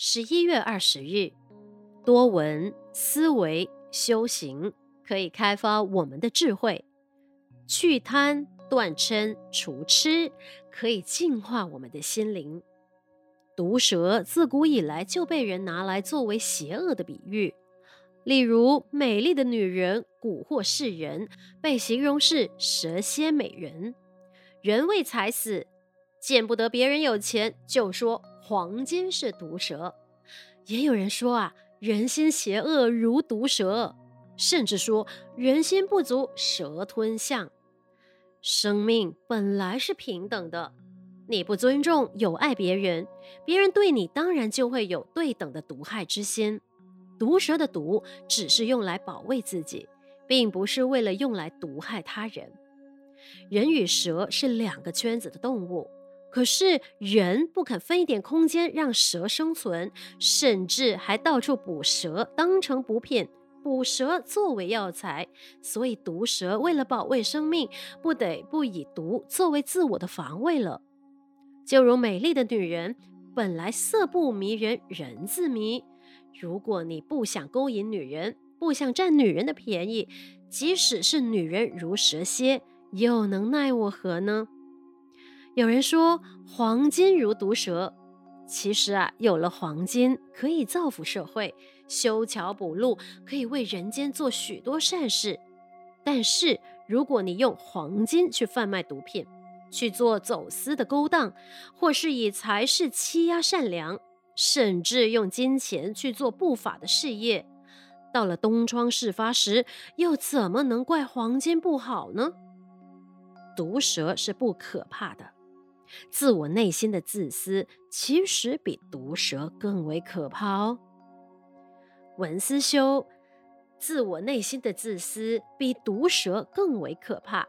十一月二十日，多闻思维修行可以开发我们的智慧，去贪断嗔除痴可以净化我们的心灵。毒蛇自古以来就被人拿来作为邪恶的比喻，例如美丽的女人蛊惑世人，被形容是蛇蝎美人；人为财死，见不得别人有钱，就说。黄金是毒蛇，也有人说啊，人心邪恶如毒蛇，甚至说人心不足蛇吞象。生命本来是平等的，你不尊重、有爱别人，别人对你当然就会有对等的毒害之心。毒蛇的毒只是用来保卫自己，并不是为了用来毒害他人。人与蛇是两个圈子的动物。可是人不肯分一点空间让蛇生存，甚至还到处捕蛇当成补品，捕蛇作为药材。所以毒蛇为了保卫生命，不得不以毒作为自我的防卫了。就如美丽的女人，本来色不迷人，人自迷。如果你不想勾引女人，不想占女人的便宜，即使是女人如蛇蝎，又能奈我何呢？有人说黄金如毒蛇，其实啊，有了黄金可以造福社会，修桥补路，可以为人间做许多善事。但是如果你用黄金去贩卖毒品，去做走私的勾当，或是以财势欺压善良，甚至用金钱去做不法的事业，到了东窗事发时，又怎么能怪黄金不好呢？毒蛇是不可怕的。自我内心的自私，其实比毒蛇更为可怕哦。文思修，自我内心的自私比毒蛇更为可怕。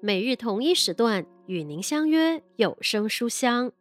每日同一时段与您相约有声书香。